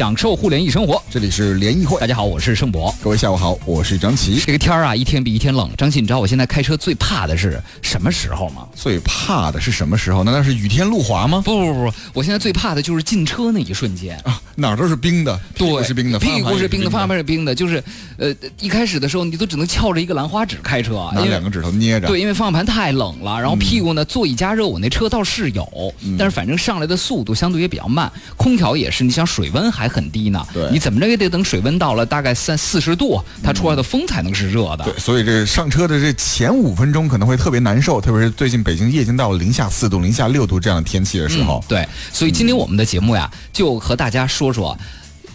享受互联易生活。这里是联谊会，大家好，我是盛博。各位下午好，我是张琪。这个天儿啊，一天比一天冷。张琪，你知道我现在开车最怕的是什么时候吗？最怕的是什么时候？难道是雨天路滑吗？不不不不，我现在最怕的就是进车那一瞬间啊，哪儿都是冰的，屁股是冰的，屁股是冰的，方向盘是冰的，就是，呃，一开始的时候你都只能翘着一个兰花指开车，拿两个指头捏着。对，因为方向盘太冷了，然后屁股呢座椅加热，我那车倒是有，但是反正上来的速度相对也比较慢，空调也是，你想水温还很低呢，对，你怎么着也得等水温到了大概三四十度，它出来的风才能是热的。对，所以这上车的这前五分钟可能会特别难受，特别是最近北京夜间到了零下四度、零下六度这样的天气的时候。对，所以今天我们的节目呀，就和大家说说说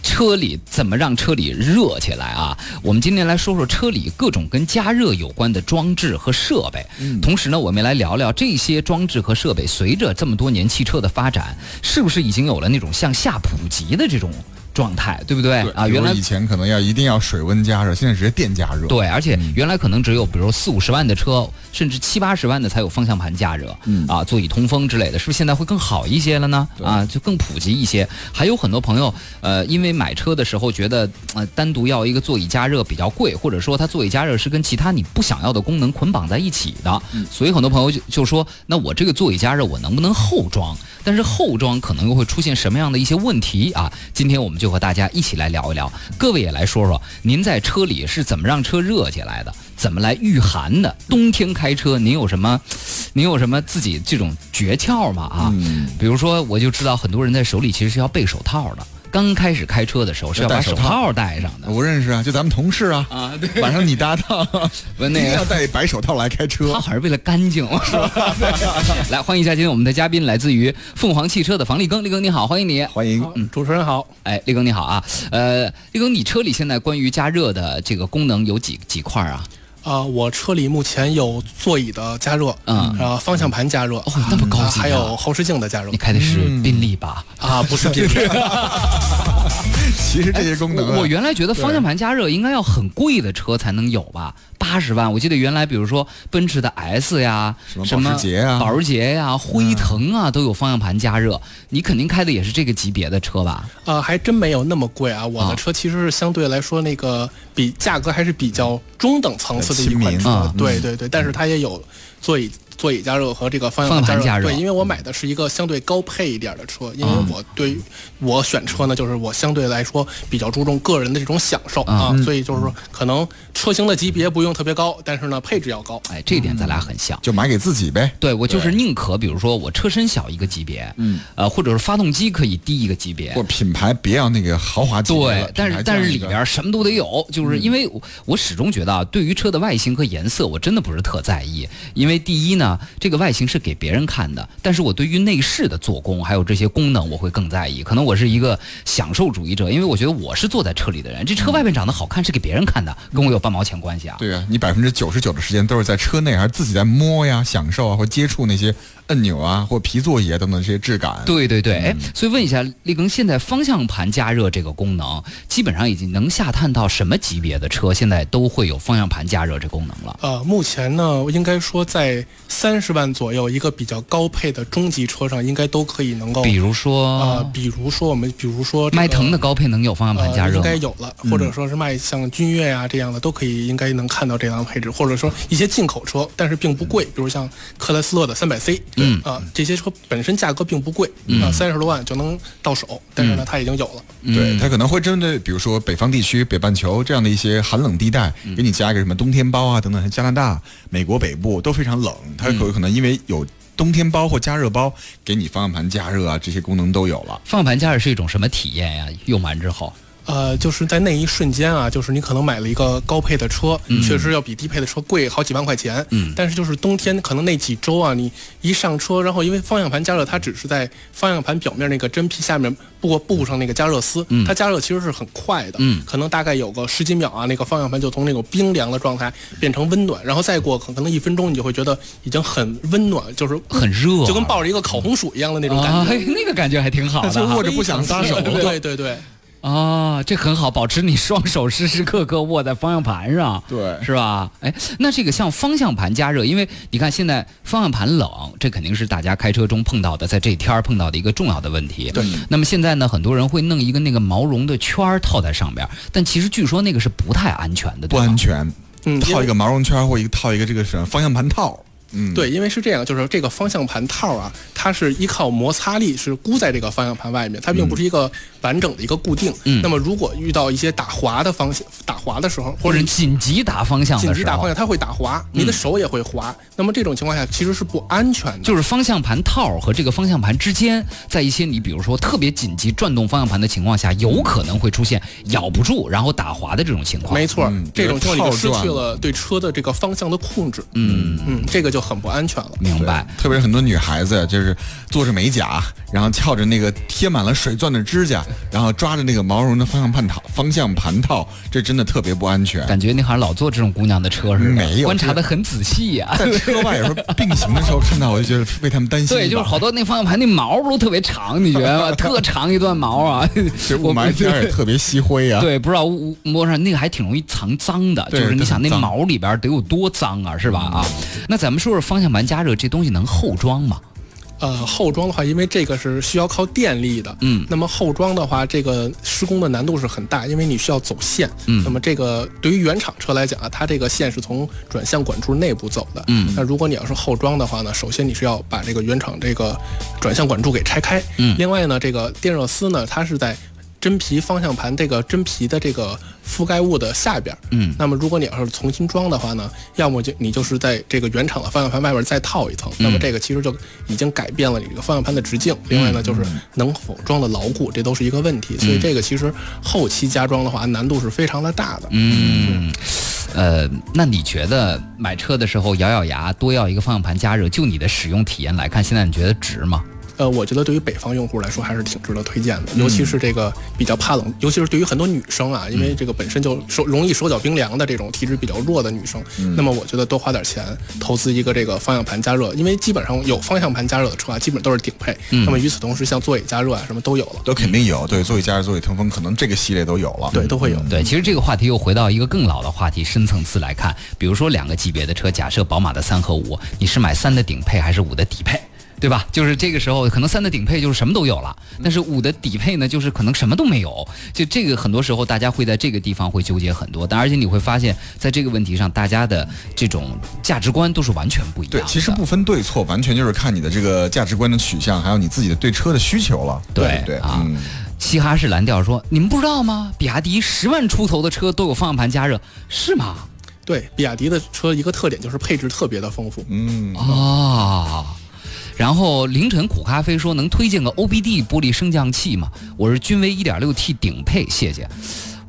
车里怎么让车里热起来啊。我们今天来说说车里各种跟加热有关的装置和设备，同时呢，我们来聊聊这些装置和设备随着这么多年汽车的发展，是不是已经有了那种向下普及的这种。状态对不对啊？原来以前可能要一定要水温加热，现在直接电加热。对，而且原来可能只有比如四五十万的车，甚至七八十万的才有方向盘加热，啊，座椅通风之类的，是不是现在会更好一些了呢？啊，就更普及一些。还有很多朋友，呃，因为买车的时候觉得，呃，单独要一个座椅加热比较贵，或者说它座椅加热是跟其他你不想要的功能捆绑在一起的，所以很多朋友就就说，那我这个座椅加热我能不能后装？但是后装可能又会出现什么样的一些问题啊？今天我们就和大家一起来聊一聊，各位也来说说，您在车里是怎么让车热起来的，怎么来御寒的？冬天开车您有什么，您有什么自己这种诀窍吗？啊，比如说我就知道很多人在手里其实是要备手套的。刚开始开车的时候是要把手套。戴上的，我认识啊，就咱们同事啊，啊，对，晚上你搭档，那个。要戴白手套来开车，他好像是为了干净，是吧？来欢迎一下今天我们的嘉宾，来自于凤凰汽车的房立庚，立庚你好，欢迎你，欢迎，嗯，主持人好，哎，立庚你好啊，呃，立庚，你车里现在关于加热的这个功能有几几块啊？啊，我车里目前有座椅的加热，嗯，然后方向盘加热，哦，那么高级，还有后视镜的加热。你开的是宾利吧？啊，不是宾利。其实这些功能，我原来觉得方向盘加热应该要很贵的车才能有吧。八十万，我记得原来比如说奔驰的 S 呀，什么保时捷啊、保时捷呀、辉腾啊，都有方向盘加热。你肯定开的也是这个级别的车吧？啊，还真没有那么贵啊。我的车其实是相对来说那个比价格还是比较中等层次的一款车。对对对，但是它也有座椅。座椅加热和这个方向盘加热，对，因为我买的是一个相对高配一点的车，因为我对我选车呢，就是我相对来说比较注重个人的这种享受啊，所以就是说可能车型的级别不用特别高，但是呢配置要高，哎，这一点咱俩很像，就买给自己呗。对我就是宁可比如说我车身小一个级别，嗯，呃，或者是发动机可以低一个级别，或品牌别要那个豪华级别，对，但是但是里边什么都得有，就是因为我始终觉得啊，对于车的外形和颜色我真的不是特在意，因为第一呢，啊这个外形。是给别人看的，但是我对于内饰的做工还有这些功能，我会更在意。可能我是一个享受主义者，因为我觉得我是坐在车里的人，这车外面长得好看是给别人看的，跟我有半毛钱关系啊？对啊，你百分之九十九的时间都是在车内，还是自己在摸呀、享受啊，或接触那些。按钮啊，或皮座椅啊等等这些质感，对对对，哎，所以问一下力耕，现在方向盘加热这个功能，基本上已经能下探到什么级别的车，现在都会有方向盘加热这功能了？呃，目前呢，应该说在三十万左右，一个比较高配的中级车上，应该都可以能够。比如说啊，比如说我们，比如说迈腾的高配能有方向盘加热？应该有了，或者说是迈像君越呀这样的，都可以应该能看到这样的配置，或者说一些进口车，但是并不贵，比如像克莱斯勒的三百 C，嗯啊这些。车本身价格并不贵啊，三十多万就能到手，但是呢，它已经有了。对，它可能会针对比如说北方地区、北半球这样的一些寒冷地带，给你加一个什么冬天包啊等等。像加拿大、美国北部都非常冷，它有可能因为有冬天包或加热包，给你方向盘加热啊，这些功能都有了。方向盘加热是一种什么体验呀？用完之后？呃，就是在那一瞬间啊，就是你可能买了一个高配的车，确实要比低配的车贵好几万块钱。嗯，但是就是冬天可能那几周啊，你一上车，然后因为方向盘加热，它只是在方向盘表面那个真皮下面布布上那个加热丝，它加热其实是很快的，嗯，可能大概有个十几秒啊，那个方向盘就从那种冰凉的状态变成温暖，然后再过可能一分钟，你就会觉得已经很温暖，就是很热，就跟抱着一个烤红薯一样的那种感觉，那个感觉还挺好的，就握着不想撒手。对对对。啊，这很好，保持你双手时时刻刻握在方向盘上，对，是吧？哎，那这个像方向盘加热，因为你看现在方向盘冷，这肯定是大家开车中碰到的，在这天儿碰到的一个重要的问题。对。那么现在呢，很多人会弄一个那个毛绒的圈儿套在上边，但其实据说那个是不太安全的，不安全。嗯，套一个毛绒圈或一个套一个这个什么方向盘套。嗯，对，因为是这样，就是这个方向盘套啊，它是依靠摩擦力是箍在这个方向盘外面，它并不是一个。完整的一个固定。嗯，那么如果遇到一些打滑的方向、打滑的时候，或者紧急打方向、紧急打方向，它会打滑，你的手也会滑。那么这种情况下其实是不安全的。就是方向盘套和这个方向盘之间，在一些你比如说特别紧急转动方向盘的情况下，有可能会出现咬不住然后打滑的这种情况。没错，这种情况就失去了对车的这个方向的控制。嗯嗯，这个就很不安全了。明白。特别是很多女孩子就是做着美甲，然后翘着那个贴满了水钻的指甲。然后抓着那个毛绒的方向盘套，方向盘套，这真的特别不安全。感觉你好像老坐这种姑娘的车似的，没有观察的很仔细呀。在车外有时候并行的时候看到，我就觉得为他们担心。对，就是好多那方向盘那毛都特别长，你觉得吗？特长一段毛啊。其实雾霾天也特别吸灰啊。对，不知道摸上那个还挺容易藏脏的，就是你想那毛里边得有多脏啊，是吧？啊，那咱们说说方向盘加热这东西能后装吗？呃，后装的话，因为这个是需要靠电力的，嗯，那么后装的话，这个施工的难度是很大，因为你需要走线，嗯，那么这个对于原厂车来讲啊，它这个线是从转向管柱内部走的，嗯，那如果你要是后装的话呢，首先你是要把这个原厂这个转向管柱给拆开，嗯，另外呢，这个电热丝呢，它是在。真皮方向盘这个真皮的这个覆盖物的下边，嗯，那么如果你要是重新装的话呢，要么就你就是在这个原厂的方向盘外边再套一层，那么这个其实就已经改变了你这个方向盘的直径。另外呢，就是能否装的牢固，这都是一个问题。所以这个其实后期加装的话，难度是非常的大的。嗯，呃，那你觉得买车的时候咬咬牙多要一个方向盘加热，就你的使用体验来看，现在你觉得值吗？呃，我觉得对于北方用户来说还是挺值得推荐的，尤其是这个比较怕冷，尤其是对于很多女生啊，因为这个本身就手容易手脚冰凉的这种体质比较弱的女生，那么我觉得多花点钱投资一个这个方向盘加热，因为基本上有方向盘加热的车啊，基本都是顶配。那么与此同时，像座椅加热啊什么都有了，都肯定有。对，座椅加热、座椅通风，可能这个系列都有了。对，都会有。对，其实这个话题又回到一个更老的话题，深层次来看，比如说两个级别的车，假设宝马的三和五，你是买三的顶配还是五的底配？对吧？就是这个时候，可能三的顶配就是什么都有了，但是五的底配呢，就是可能什么都没有。就这个，很多时候大家会在这个地方会纠结很多。但而且你会发现，在这个问题上，大家的这种价值观都是完全不一样。对，其实不分对错，完全就是看你的这个价值观的取向，还有你自己的对车的需求了。对对啊。嘻哈式蓝调说：“你们不知道吗？比亚迪十万出头的车都有方向盘加热，是吗？”对，比亚迪的车一个特点就是配置特别的丰富。嗯啊。然后凌晨苦咖啡说能推荐个 OBD 玻璃升降器吗？我是君威 1.6T 顶配，谢谢。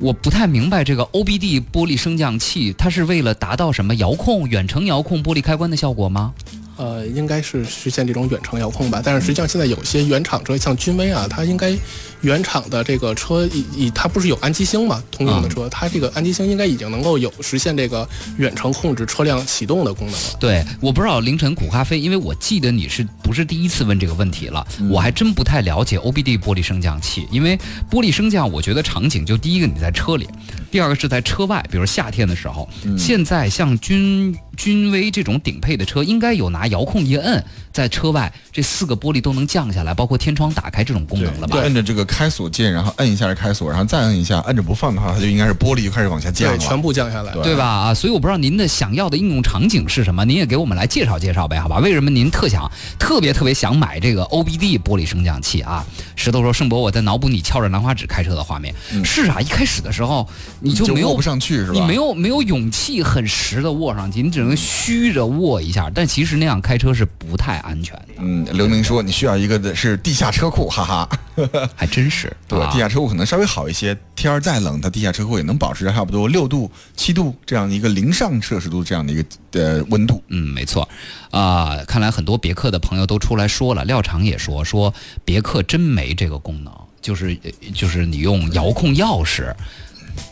我不太明白这个 OBD 玻璃升降器，它是为了达到什么遥控、远程遥控玻璃开关的效果吗？呃，应该是实现这种远程遥控吧。但是实际上现在有些原厂车，像君威啊，它应该原厂的这个车以以它不是有安吉星嘛，通用的车，它这个安吉星应该已经能够有实现这个远程控制车辆启动的功能了。对，我不知道凌晨苦咖啡，因为我记得你是不是第一次问这个问题了？我还真不太了解 OBD 玻璃升降器，因为玻璃升降，我觉得场景就第一个你在车里，第二个是在车外，比如夏天的时候。现在像君君威这种顶配的车，应该有拿遥控一摁，在车外这四个玻璃都能降下来，包括天窗打开这种功能了吧？对，摁着这个开锁键，然后摁一下是开锁，然后再摁一下，摁着不放的话，它就应该是玻璃就开始往下降了，全部降下来，对吧？啊，所以我不知道您的想要的应用场景是什么，您也给我们来介绍介绍呗，好吧？为什么您特想特别特别想买这个 OBD 玻璃升降器啊？石头说：“盛博，我在脑补你翘着兰花指开车的画面。是啊，一开始的时候你就没有握不上去，是吧？你没有没有勇气很实的握上去，你只能虚着握一下。但其实那样开车是不太安全的。嗯，刘明说你需要一个的是地下车库，哈哈，还真是。对，地下车库可能稍微好一些，天儿再冷，它地下车库也能保持差不多六度、七度这样的一个零上摄氏度这样的一个呃温度。嗯，没错。啊，看来很多别克的朋友都出来说了，廖厂也说说别克真没这个功能，就是就是你用遥控钥匙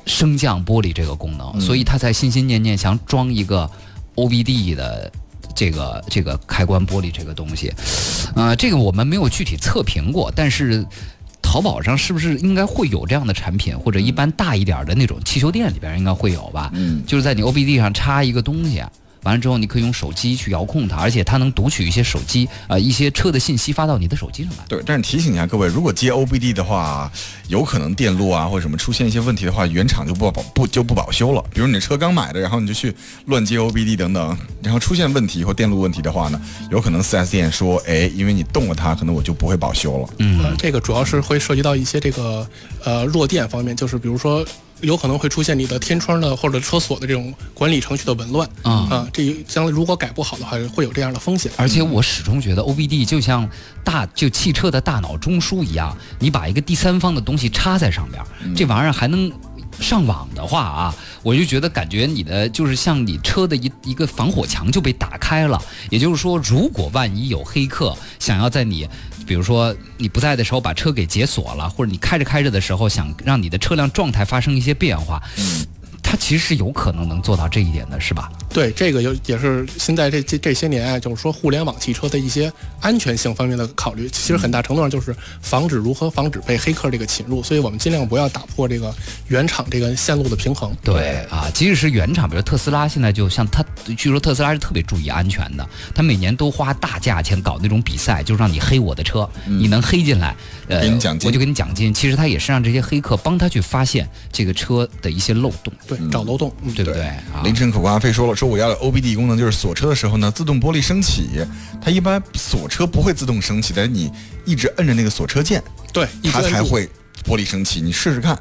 升降玻璃这个功能，所以他才心心念念想装一个 OBD 的这个这个开关玻璃这个东西。呃，这个我们没有具体测评过，但是。淘宝上是不是应该会有这样的产品，或者一般大一点的那种汽修店里边应该会有吧？嗯就是在你 OBD 上插一个东西。完了之后，你可以用手机去遥控它，而且它能读取一些手机呃一些车的信息发到你的手机上来。对，但是提醒一下各位，如果接 OBD 的话，有可能电路啊或者什么出现一些问题的话，原厂就不保不就不保修了。比如你的车刚买的，然后你就去乱接 OBD 等等，然后出现问题或电路问题的话呢，有可能 4S 店说，哎，因为你动了它，可能我就不会保修了。嗯呃，这个主要是会涉及到一些这个呃弱电方面，就是比如说有可能会出现你的天窗的或者车锁的这种管理程序的紊乱啊啊这将来如果改不好的话，会有这样的风险。而且我始终觉得 OBD 就像大就汽车的大脑中枢一样，你把一个第三方的东西插在上边儿，这玩意儿还能。上网的话啊，我就觉得感觉你的就是像你车的一一个防火墙就被打开了。也就是说，如果万一有黑客想要在你，比如说你不在的时候把车给解锁了，或者你开着开着的时候想让你的车辆状态发生一些变化，它其实是有可能能做到这一点的，是吧？对，这个有也是现在这这这些年啊，就是说互联网汽车的一些安全性方面的考虑，其实很大程度上就是防止如何防止被黑客这个侵入，所以我们尽量不要打破这个原厂这个线路的平衡。对啊，即使是原厂，比如特斯拉，现在就像它，据说特斯拉是特别注意安全的，它每年都花大价钱搞那种比赛，就让你黑我的车，你能黑进来，呃，给你奖金我就给你奖金。其实他也是让这些黑客帮他去发现这个车的一些漏洞，对，找漏洞，嗯，对不对啊？凌晨可瓜飞说了，说我要的 OBD 功能就是锁车的时候呢，自动玻璃升起。它一般锁车不会自动升起，但是你一直摁着那个锁车键，对，它才会玻璃升起。你试试看，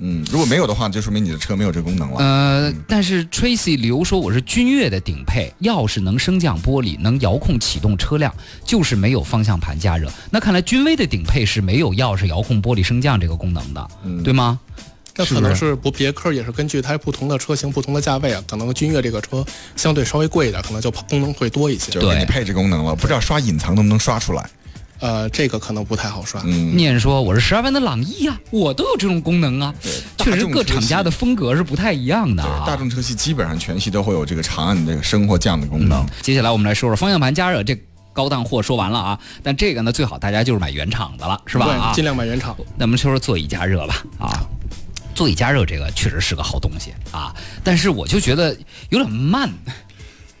嗯，如果没有的话，就说明你的车没有这个功能了。呃，但是 Tracy 刘说我是君越的顶配，钥匙能升降玻璃，能遥控启动车辆，就是没有方向盘加热。那看来君威的顶配是没有钥匙遥控玻璃升降这个功能的，对吗？那可能是不别克也是根据它不同的车型、不同的价位啊，可能君越这个车相对稍微贵一点，可能就功能会多一些。就给你配置功能了，不知道刷隐藏能不能刷出来？呃，这个可能不太好刷。嗯，念说我是十二万的朗逸呀、我都有这种功能啊。确实各厂家的风格是不太一样的，啊。大众车系基本上全系都会有这个长按这个升或降的功能。接下来我们来说说方向盘加热这高档货说完了啊，但这个呢最好大家就是买原厂的了，是吧？啊对，尽量买原厂。那我们说说座椅加热吧啊。座椅加热这个确实是个好东西啊，但是我就觉得有点慢。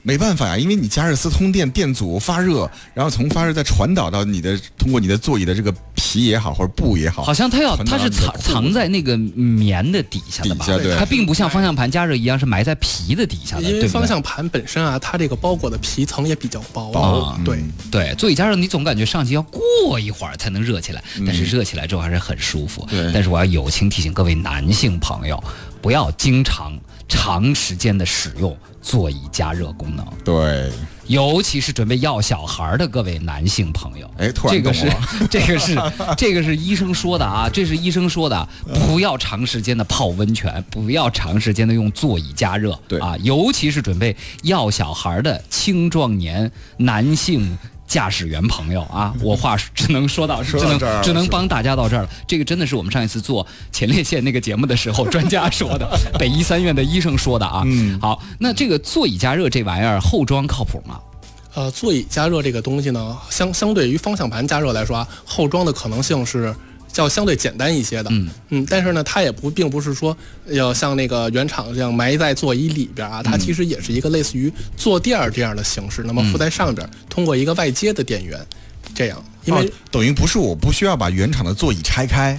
没办法呀，因为你加热丝通电电阻发热，然后从发热再传导到你的通过你的座椅的这个皮也好或者布也好，好像它要它是藏藏在那个棉的底下的吧？底下对它并不像方向盘加热一样是埋在皮的底下的，因为对不对方向盘本身啊，它这个包裹的皮层也比较薄。薄对，对，座椅加热你总感觉上去要过一会儿才能热起来，但是热起来之后还是很舒服。对但是我要友情提醒各位男性朋友，不要经常长时间的使用座椅加热功能。对，尤其是准备要小孩的各位男性朋友，哎突然这个是 这个是这个是医生说的啊，这是医生说的，不要长时间的泡温泉，不要长时间的用座椅加热，对啊，尤其是准备要小孩的青壮年男性。驾驶员朋友啊，我话只能说到，这儿了是吧只能帮大家到这儿了。这个真的是我们上一次做前列腺那个节目的时候，专家说的，北医三院的医生说的啊。嗯好，那这个座椅加热这玩意儿后装靠谱吗？呃，座椅加热这个东西呢，相相对于方向盘加热来说啊，后装的可能性是较相对简单一些的。嗯。嗯但是呢，它也不并不是说要像那个原厂这样埋在座椅里边啊，它其实也是一个类似于坐垫儿这样的形式，那么附在上边，通过一个外接的电源，这样，因为、哦等于不是我不需要把原厂的座椅拆开，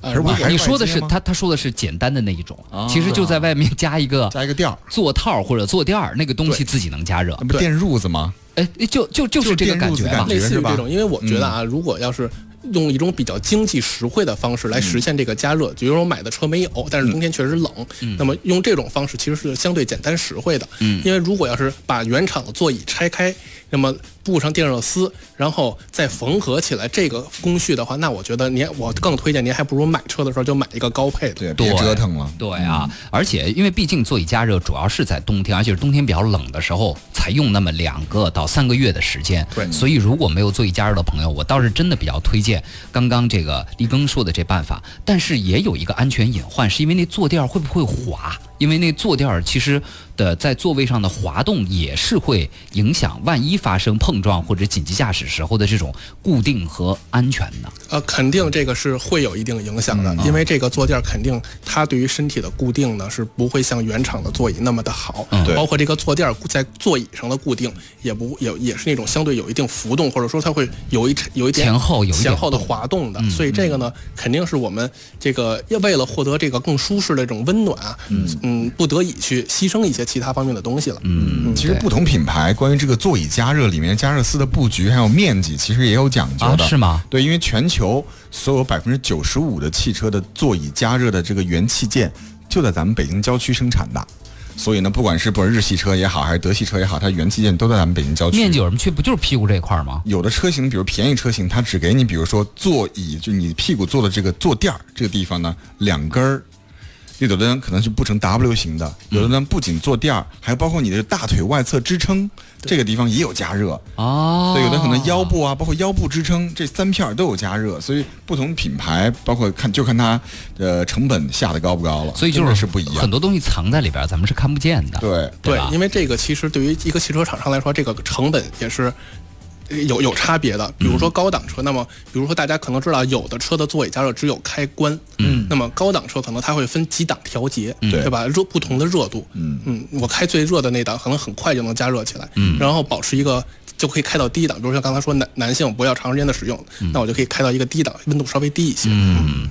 呃，你说的是他他说的是简单的那一种，啊。其实就在外面加一个加一个垫儿，座套或者坐垫儿，那个东西自己能加热。那。不电褥子吗？哎，就就就是这个感觉吧。类似于这种，因为我觉得啊，如果要是用一种比较经济实惠的方式来实现这个加热，比如说我买的车没有，但是冬天确实冷，那么用这种方式其实是相对简单实惠的。嗯。因为如果要是把原厂的座椅拆开，那么布上电热丝，然后再缝合起来这个工序的话，那我觉得您我更推荐您还不如买车的时候就买一个高配的。对，对别折腾了。对啊，而且因为毕竟座椅加热主要是在冬天，而且是冬天比较冷的时候才用那么两个到三个月的时间。对所以如果没有座椅加热的朋友，我倒是真的比较推荐刚刚这个立庚说的这办法。但是也有一个安全隐患，是因为那坐垫儿会不会滑？因为那坐垫儿其实的在座位上的滑动也是会影响，万一发生碰撞或者紧急驾驶时候的这种固定和安全的。呃，肯定这个是会有一定影响的，因为这个坐垫儿肯定它对于身体的固定呢是不会像原厂的座椅那么的好，对。包括这个坐垫儿在座椅上的固定也不也也是那种相对有一定浮动，或者说它会有一有一点前后有前后的滑动的，所以这个呢肯定是我们这个要为了获得这个更舒适的这种温暖啊，嗯不得已去牺牲一些其他方面的东西了。嗯，其实不同品牌关于这个座椅加热里面加热丝的布局还有面积，其实也有讲究的，啊是吗？对，因为全球所有百分之九十五的汽车的座椅加热的这个元器件就在咱们北京郊区生产的，所以呢，不管是不是日系车也好，还是德系车也好，它元器件都在咱们北京郊区。面积有什么区别？不就是屁股这一块儿吗？有的车型，比如便宜车型，它只给你，比如说座椅，就你屁股坐的这个坐垫儿这个地方呢，两根儿。有的人可能是不成 W 型的，有的人不仅坐垫儿，还包括你的大腿外侧支撑这个地方也有加热。哦，对，有的可能腰部啊，包括腰部支撑这三片儿都有加热，所以不同品牌，包括看就看它呃成本下的高不高了，所以就是是不一样。很多东西藏在里边儿，咱们是看不见的。对，对，对因为这个其实对于一个汽车厂商来说，这个成本也是。呃有有差别的，比如说高档车，那么比如说大家可能知道，有的车的座椅加热只有开关，嗯，那么高档车可能它会分几档调节，对对吧？热不同的热度，嗯。嗯，我开最热的那档，可能很快就能加热起来，嗯，然后保持一个就可以开到低档，比如像刚才说男男性不要长时间的使用，那我就可以开到一个低档，温度稍微低一些，嗯，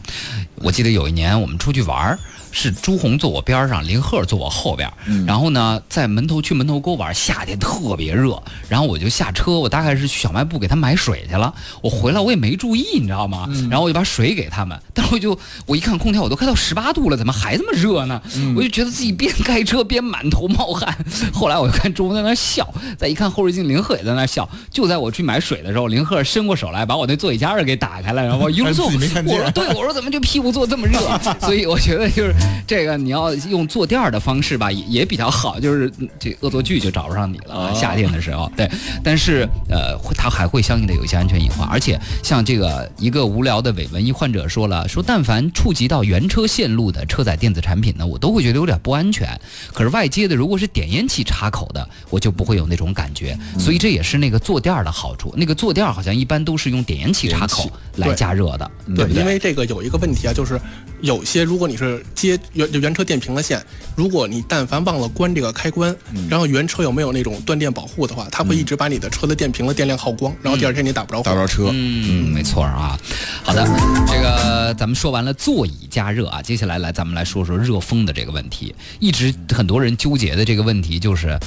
我记得有一年我们出去玩儿，是朱红坐我边上，林鹤坐我后边儿，然后呢，在门头去门头沟玩，夏天特别热，然后我就下车，我大概是去小卖部给他买水去了，我回来我也没注意，你知道吗？然后我就把水给他们，但是我就我一看空调，我都开到十八度了，怎么还这么热呢？我就觉得自己边开车边满头冒汗。后来我就看朱红在那笑，再一看后视镜，林鹤也在那笑。就在我去买水的时候，林鹤伸过手来把我那座椅加热给打开了，然后我一路 坐，我说对，我说怎么就屁股坐这么热？所以我觉得就是这个，你要用坐垫儿的方式吧，也也比较好，就是嗯这恶作剧就找不上你了。哦夏天的时候，对，但是呃，它还会相应的有一些安全隐患，而且像这个一个无聊的伪文艺患者说了，说但凡触及到原车线路的车载电子产品呢，我都会觉得有点不安全。可是外接的如果是点烟器插口的，我就不会有那种感觉。所以这也是那个坐垫儿的好处。那个坐垫儿好像一般都是用点烟器插口来加热的，对？因为这个有一个问题啊，就是有些如果你是接原就原车电瓶的线，如果你但凡忘了关这个开关，然后原车又没有那种断电保护的话，它会一直把你的车的电瓶的电量耗光，然后第二天你打不着火。打不着车。嗯，没错啊。好的，这个咱们说完了座椅加热啊，接下来来咱们来说说热风的这个问题。一直很多人纠结的这个问题就是。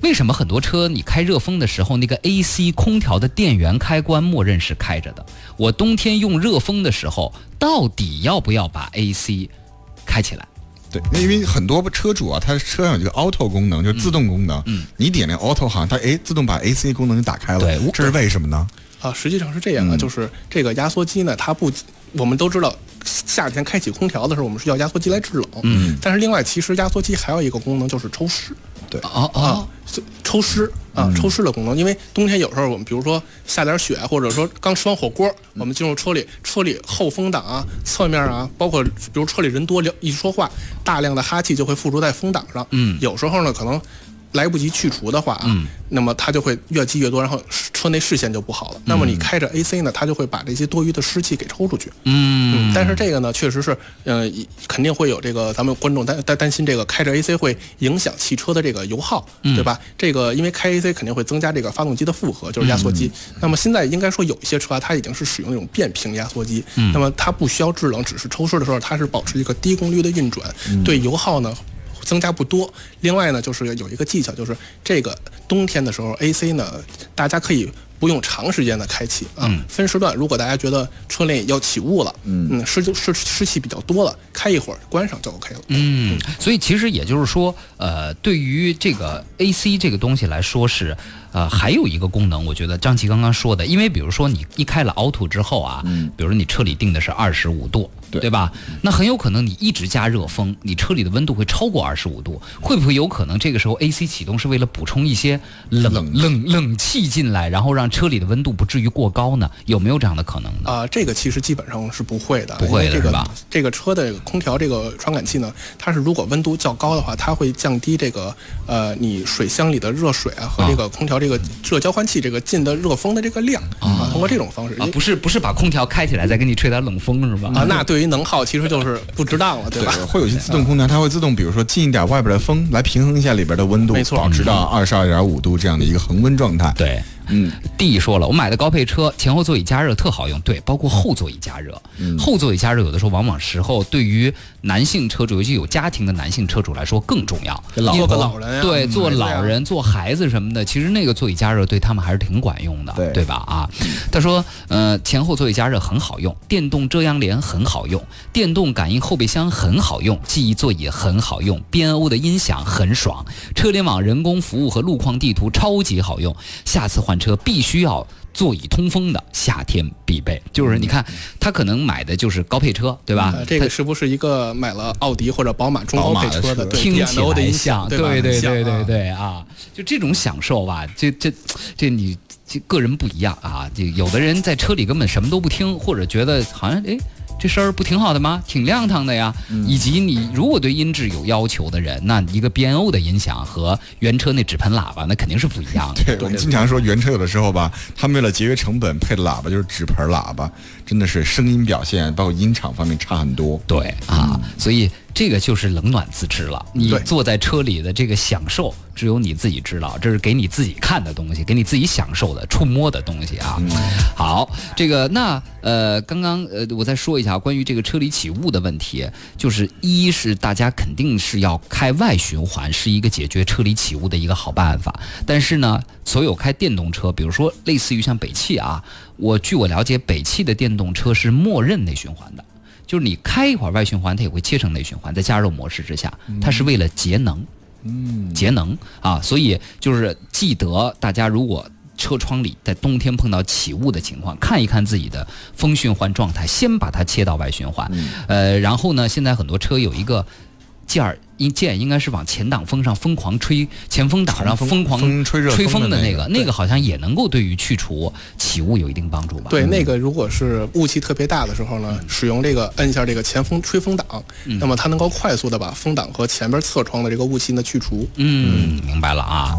为什么很多车你开热风的时候，那个 AC 空调的电源开关默认是开着的？我冬天用热风的时候，到底要不要把 AC 开起来？对，那因为很多车主啊，他车上有这个 auto 功能，就是自动功能。嗯，你点那 auto 好像它哎自动把 AC 功能就打开了。对这是为什么呢？啊，实际上是这样的，嗯就是这个压缩机呢，它不，我们都知道，夏天开启空调的时候，我们是要压缩机来制冷。嗯，但是另外，其实压缩机还有一个功能就是抽湿。对，哦啊哦，，抽湿啊，抽湿的功能。因为冬天有时候我们比如说下点雪，或者说刚吃完火锅，我们进入车里，车里后风挡啊、侧面啊，包括比如车里人多聊一说话，大量的哈气就会附着在风挡上。嗯有时候呢可能。来不及去除的话啊，嗯那么它就会越积越多，然后车内视线就不好了。那么你开着 AC 呢，它就会把这些多余的湿气给抽出去。嗯，但是这个呢，确实是，呃，一肯定会有这个咱们观众担担担心这个开着 AC 会影响汽车的这个油耗，对吧？这个因为开 AC 肯定会增加这个发动机的负荷，就是压缩机。那么现在应该说有一些车啊，它已经是使用那种变频压缩机，那么它不需要制冷，只是抽湿的时候，它是保持一个低功率的运转，对油耗呢。增加不多。另外呢，就是有一个技巧，就是这个冬天的时候，AC 呢，大家可以不用长时间的开启啊，分时段。如果大家觉得车内要起雾了，嗯，湿湿湿气比较多了，开一会儿关上就 OK 了。嗯，所以其实也就是说，呃，对于这个 AC 这个东西来说是，呃，还有一个功能，我觉得张琪刚刚说的，因为比如说你一开了凹凸之后啊，嗯，比如说你车里定的是二十五度。对吧？那很有可能你一直加热风，你车里的温度会超过二十五度。会不会有可能这个时候 AC 启动是为了补充一些冷冷冷气进来，然后让车里的温度不至于过高呢？有没有这样的可能呢？啊，这个其实基本上是不会的，不会的是吧？这个车的空调这个传感器呢，它是如果温度较高的话，它会降低这个呃你水箱里的热水啊和这个空调这个热交换器这个进的热风的这个量啊，通过这种方式啊，不是不是把空调开起来再给你吹点冷风是吧？啊，那对。于能耗其实就是不值当了，对吧？会有一些自动空调，它会自动，比如说进一点外边的风，来平衡一下里边的温度，没错，保持到二十二点五度这样的一个恒温状态。对。嗯，D 说了，我买的高配车前后座椅加热特好用，对，包括后座椅加热。后座椅加热有的时候往往时候对于男性车主，尤其有家庭的男性车主来说更重要。老个老人，对，做老人、做孩子什么的，其实那个座椅加热对他们还是挺管用的，对吧？啊，他说，呃，前后座椅加热很好用，电动遮阳帘很好用，电动感应后备箱很好用，记忆座椅很好用，B&O 的音响很爽，车联网人工服务和路况地图超级好用，下次换。车必须要座椅通风的，夏天必备。就是你看，他可能买的就是高配车，对吧？这个是不是一个买了奥迪或者宝马中高配车的？听起来像，对对对对对啊！就这种享受吧，这这这你这个人不一样啊！就有的人在车里根本什么都不听，或者觉得好像哎。这声儿不挺好的吗？挺亮堂的呀。以及你如果对音质有要求的人，那一个 B N O 的音响和原车那纸盆喇叭，那肯定是不一样的。对我们经常说原车有的时候吧，他们为了节约成本配的喇叭就是纸盆喇叭，真的是声音表现包括音场方面差很多。对啊，所以。这个就是冷暖自知了。你坐在车里的这个享受，只有你自己知道。这是给你自己看的东西，给你自己享受的、触摸的东西啊。好，这个那呃，刚刚呃，我再说一下关于这个车里起雾的问题，就是一是大家肯定是要开外循环，是一个解决车里起雾的一个好办法。但是呢，所有开电动车，比如说类似于像北汽啊，我据我了解，北汽的电动车是默认内循环的。就是你开一会儿外循环，它也会切成内循环，在加热模式之下，它是为了节能，嗯，节能啊，所以就是记得大家如果车窗里在冬天碰到起雾的情况，看一看自己的风循环状态，先把它切到外循环，呃，然后呢，现在很多车有一个。件儿一件应该是往前挡风上疯狂吹，前风挡上疯狂吹热吹风的那个，那个好像也能够对于去除起雾有一定帮助吧？对，那个如果是雾气特别大的时候呢，使用这个摁一下这个前风吹风挡，那么它能够快速的把风挡和前边侧窗的这个雾气呢去除。嗯，明白了啊。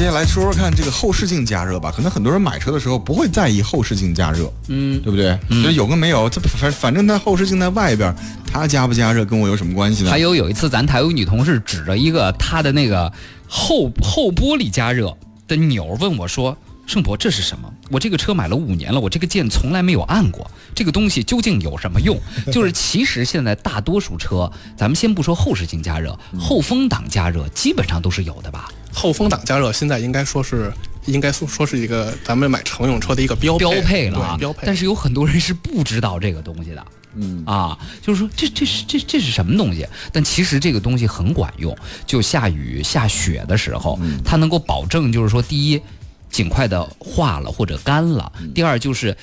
接下来说说看这个后视镜加热吧，可能很多人买车的时候不会在意后视镜加热，嗯，对不对？嗯、就有跟没有，这反反正它后视镜在外边，它加不加热跟我有什么关系呢？还有有一次，咱台有女同事指着一个她的那个后后玻璃加热的钮问我说：“盛博，这是什么？我这个车买了五年了，我这个键从来没有按过，这个东西究竟有什么用？” 就是其实现在大多数车，咱们先不说后视镜加热，后风挡加热基本上都是有的吧？后风挡加热现在应该说是，应该说说是一个咱们买乘用车的一个标标配了，标配。但是有很多人是不知道这个东西的，嗯啊，就是说这这是这这是什么东西？但其实这个东西很管用，就下雨下雪的时候，它能够保证就是说，第一，尽快的化了或者干了；第二就是。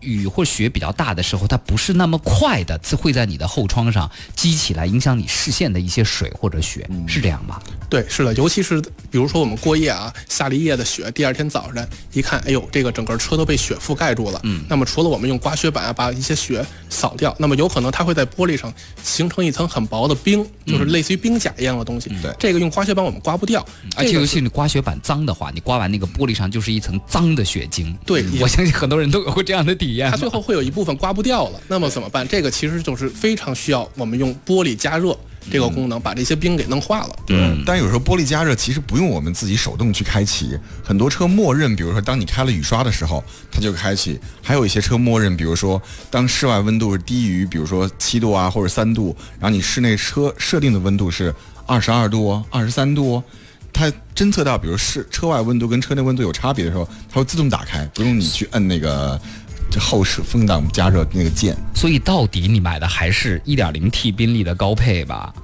雨或雪比较大的时候，它不是那么快的，会在你的后窗上积起来，影响你视线的一些水或者雪，是这样吧？对，是的，尤其是比如说我们过夜啊，下了一夜的雪，第二天早上一看，哎呦，这个整个车都被雪覆盖住了。嗯，那么除了我们用刮雪板啊把一些雪扫掉，那么有可能它会在玻璃上形成一层很薄的冰，就是类似于冰甲一样的东西。对，这个用刮雪板我们刮不掉，而且尤其你刮雪板脏的话，你刮完那个玻璃上就是一层脏的雪晶。对，我相信很多人都有过这样的体验。它最后会有一部分刮不掉了，那么怎么办？这个其实就是非常需要我们用玻璃加热。这个功能把这些冰给弄化了。对，但有时候玻璃加热其实不用我们自己手动去开启，很多车默认，比如说当你开了雨刷的时候，它就开启；还有一些车默认，比如说当室外温度是低于，比如说七度啊或者三度，然后你室内车设定的温度是二十二度、二十三度，它侦测到比如是车外温度跟车内温度有差别的时候，它会自动打开，不用你去摁那个。这后视风挡加热那个键，所以到底你买的还是一点零 T 宾利的高配吧？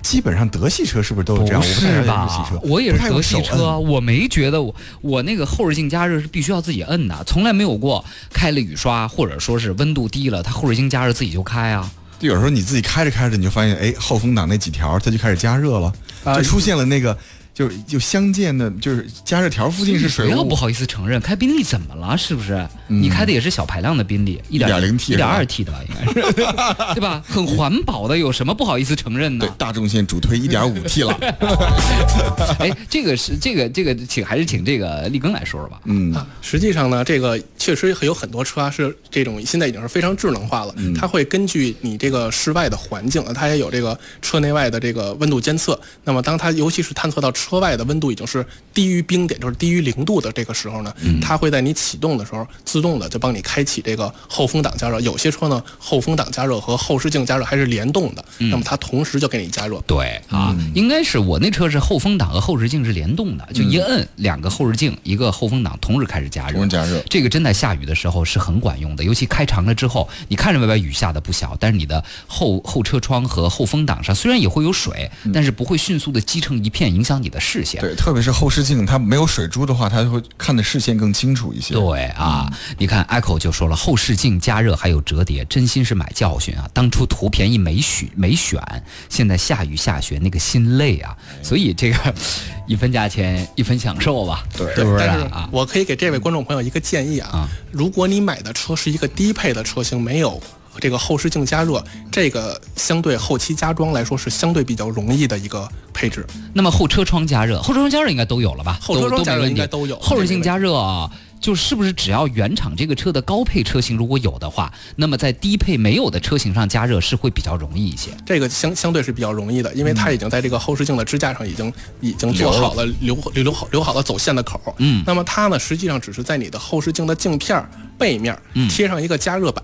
基本上德系车是不是都是这样？不是吧？我也是德系车，我没觉得我我那个后视镜加热是必须要自己摁的，从来没有过开了雨刷或者说是温度低了，它后视镜加热自己就开啊。有时候你自己开着开着，你就发现哎，后风挡那几条它就开始加热了，就出现了那个。就是就相见的，就是加热条附近是水。不要不好意思承认，开宾利怎么了？是不是？你开的也是小排量的宾利，一点零 T、一点二 T 的吧，应该是，对吧？很环保的，有什么不好意思承认呢？对，大众现主推一点五 T 了。哎，这个是这个这个，请还是请这个立根来说说吧。嗯，实际上呢，这个确实有很多车是这种，现在已经是非常智能化了。它会根据你这个室外的环境，它也有这个车内外的这个温度监测。那么，当它尤其是探测到车外的温度已经是低于冰点，就是低于零度的这个时候呢，它会在你启动的时候自动的就帮你开启这个后风挡加热。有些车呢，后风挡加热和后视镜加热还是联动的，那么它同时就给你加热。对啊，应该是我那车是后风挡和后视镜是联动的，就一摁两个后视镜一个后风挡同时开始加热。同时加热，这个真在下雨的时候是很管用的，尤其开长了之后，你看着外边雨下的不小，但是你的后后车窗和后风挡上虽然也会有水，但是不会迅速的积成一片影响你的视线。对，特特别是后视镜，它没有水珠的话，它会看的视线更清楚一些。对啊，你看 Echo 就说了，后视镜加热还有折叠，真心是买教训啊！当初图便宜没选没选，现在下雨下雪那个心累啊！所以这个 一分价钱一分享受吧，对，是不是啊？我可以给这位观众朋友一个建议啊，如果你买的车是一个低配的车型，没有。这个后视镜加热，这个相对后期加装来说是相对比较容易的一个配置。那么后车窗加热，后车窗加热应该都有了吧？后车窗加热应该都有。后视镜加热啊，就是不是只要原厂这个车的高配车型如果有的话，那么在低配没有的车型上加热是会比较容易一些。这个相相对是比较容易的，因为它已经在这个后视镜的支架上已经已经做好了留留留好留好了走线的口。嗯。那么它呢，实际上只是在你的后视镜的镜片背面贴上一个加热板。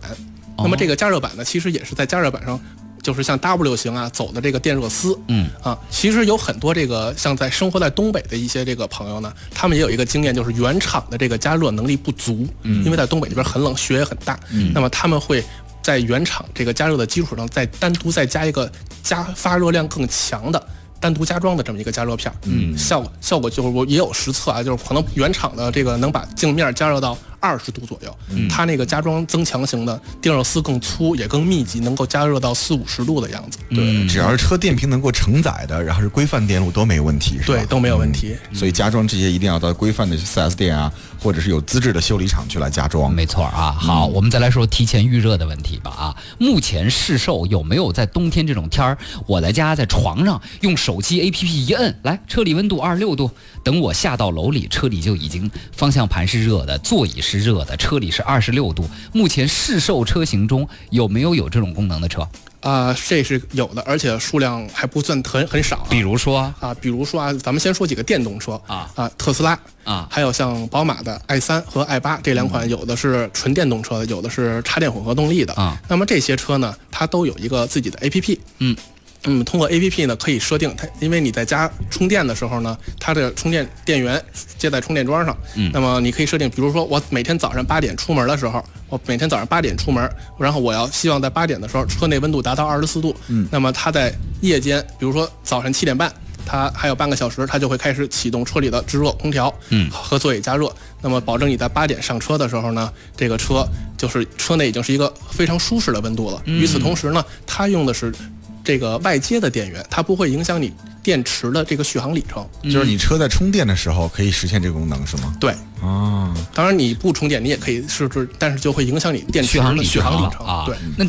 那么这个加热板呢，其实也是在加热板上，就是像 W 型啊走的这个电热丝。嗯啊，其实有很多这个像在生活在东北的一些这个朋友呢，他们也有一个经验，就是原厂的这个加热能力不足。嗯，因为在东北这边很冷，雪也很大。嗯，那么他们会在原厂这个加热的基础上，再单独再加一个加发热量更强的。单独加装的这么一个加热片，嗯，效果效果就是我也有实测啊，就是可能原厂的这个能把镜面加热到二十度左右，它那个加装增强型的电热丝更粗也更密集，能够加热到四五十度的样子。对，只要是车电瓶能够承载的，然后是规范电路都没问题，是吧？对，都没有问题。所以加装这些一定要到规范的 4S 店啊，或者是有资质的修理厂去来加装。没错啊。好，我们再来说提前预热的问题吧。啊，目前市售有没有在冬天这种天儿，我在家在床上用手机 APP 一摁，来车里温度二十六度，等我下到楼里，车里就已经方向盘是热的，座椅是热的，车里是二十六度。目前市售车型中有没有有这种功能的车？啊，这是有的，而且数量还不算很很少。比如说啊，比如说啊，咱们先说几个电动车啊啊，特斯拉啊，还有像宝马的 i 三和 i 八这两款，有的是纯电动车的，有的是插电混合动力的啊。那么这些车呢，它都有一个自己的 A P P，嗯。嗯，通过 A P P 呢，可以设定它，因为你在家充电的时候呢，它的充电电源接在充电桩上。嗯，那么你可以设定，比如说我每天早上八点出门的时候，我每天早上八点出门，然后我要希望在八点的时候车内温度达到二十四度。嗯，那么它在夜间，比如说早晨七点半，它还有半个小时，它就会开始启动车里的制热空调，嗯，和座椅加热。那么保证你在八点上车的时候呢，这个车就是车内已经是一个非常舒适的温度了。与此同时呢，它用的是。这个外接的电源，它不会影响你电池的这个续航里程。就是你车在充电的时候可以实现这个功能，是吗？对，啊，当然你不充电你也可以试试，但是就会影响你电池续航里续航里程啊。对，那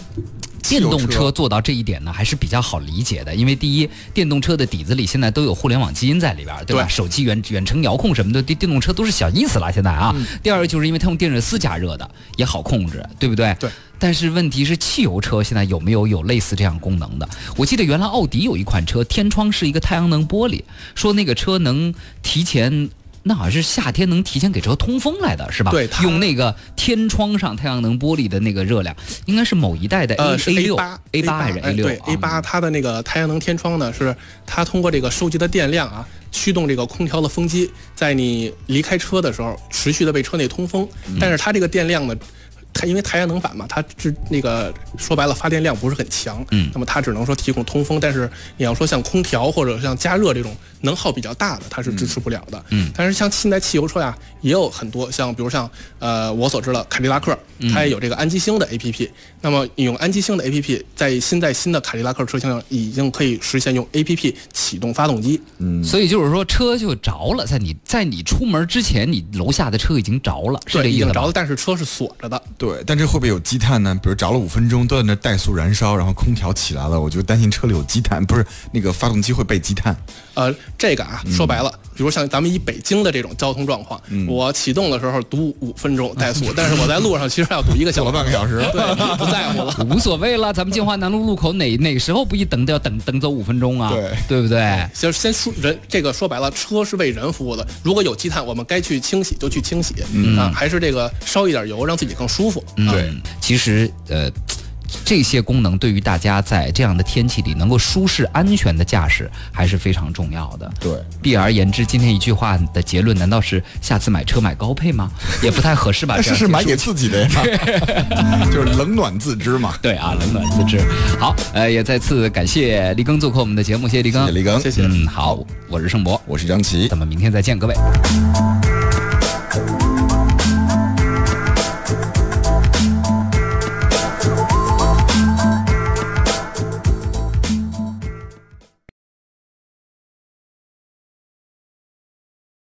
电动车做到这一点呢，还是比较好理解的，因为第一，电动车的底子里现在都有互联网基因在里边，对吧？手机远远程遥控什么的，电电动车都是小意思了。现在啊，第二个就是因为它用电热丝加热的，也好控制，对不对？对。但是问题是，汽油车现在有没有有类似这样功能的？我记得原来奥迪有一款车，天窗是一个太阳能玻璃，说那个车能提前，那好像是夏天能提前给车通风来的，是吧？对，用那个天窗上太阳能玻璃的那个热量，应该是某一代的 A A 六 A 八还是 A 六？对，A 八它的那个太阳能天窗呢，是它通过这个收集的电量啊，驱动这个空调的风机，在你离开车的时候持续的为车内通风，但是它这个电量呢。它因为太阳能板嘛，它是那个说白了发电量不是很强，嗯，那么它只能说提供通风，但是你要说像空调或者像加热这种能耗比较大的，它是支持不了的，嗯，但是像现在汽油车呀，也有很多像比如像呃我所知的凯迪拉克，它也有这个安吉星的 A P P，那么你用安吉星的 A P P 在现在新的凯迪拉克车型上已经可以实现用 A P P 启动发动机，嗯，所以就是说车就着了，在你在你出门之前，你楼下的车已经着了，是这对，已意思吧经着了，？但是车是锁着的。对，但这会不会有积碳呢？比如着了五分钟，都在那怠速燃烧，然后空调起来了，我就担心车里有积碳，不是那个发动机会被积碳。呃，这个啊，说白了，比如像咱们以北京的这种交通状况，我启动的时候堵五分钟怠速，但是我在路上其实要堵一个小时，半个小时对，不在乎了。无所谓了，咱们金华南路路口哪哪时候不一等都要等等走五分钟啊？对对不对？就是先说人，这个说白了，车是为人服务的。如果有积碳，我们该去清洗就去清洗，啊，还是这个烧一点油，让自己更舒服。啊对嗯，其实呃。这些功能对于大家在这样的天气里能够舒适安全的驾驶还是非常重要的。对，避而言之，今天一句话的结论，难道是下次买车买高配吗？也不太合适吧？这是是买给自己的呀，就是冷暖自知嘛。对啊，冷暖自知。好，呃，也再次感谢立庚做客我们的节目，谢谢立庚，谢谢立庚谢谢嗯，好，我是盛博，我是张琪咱。们明天再见，各位。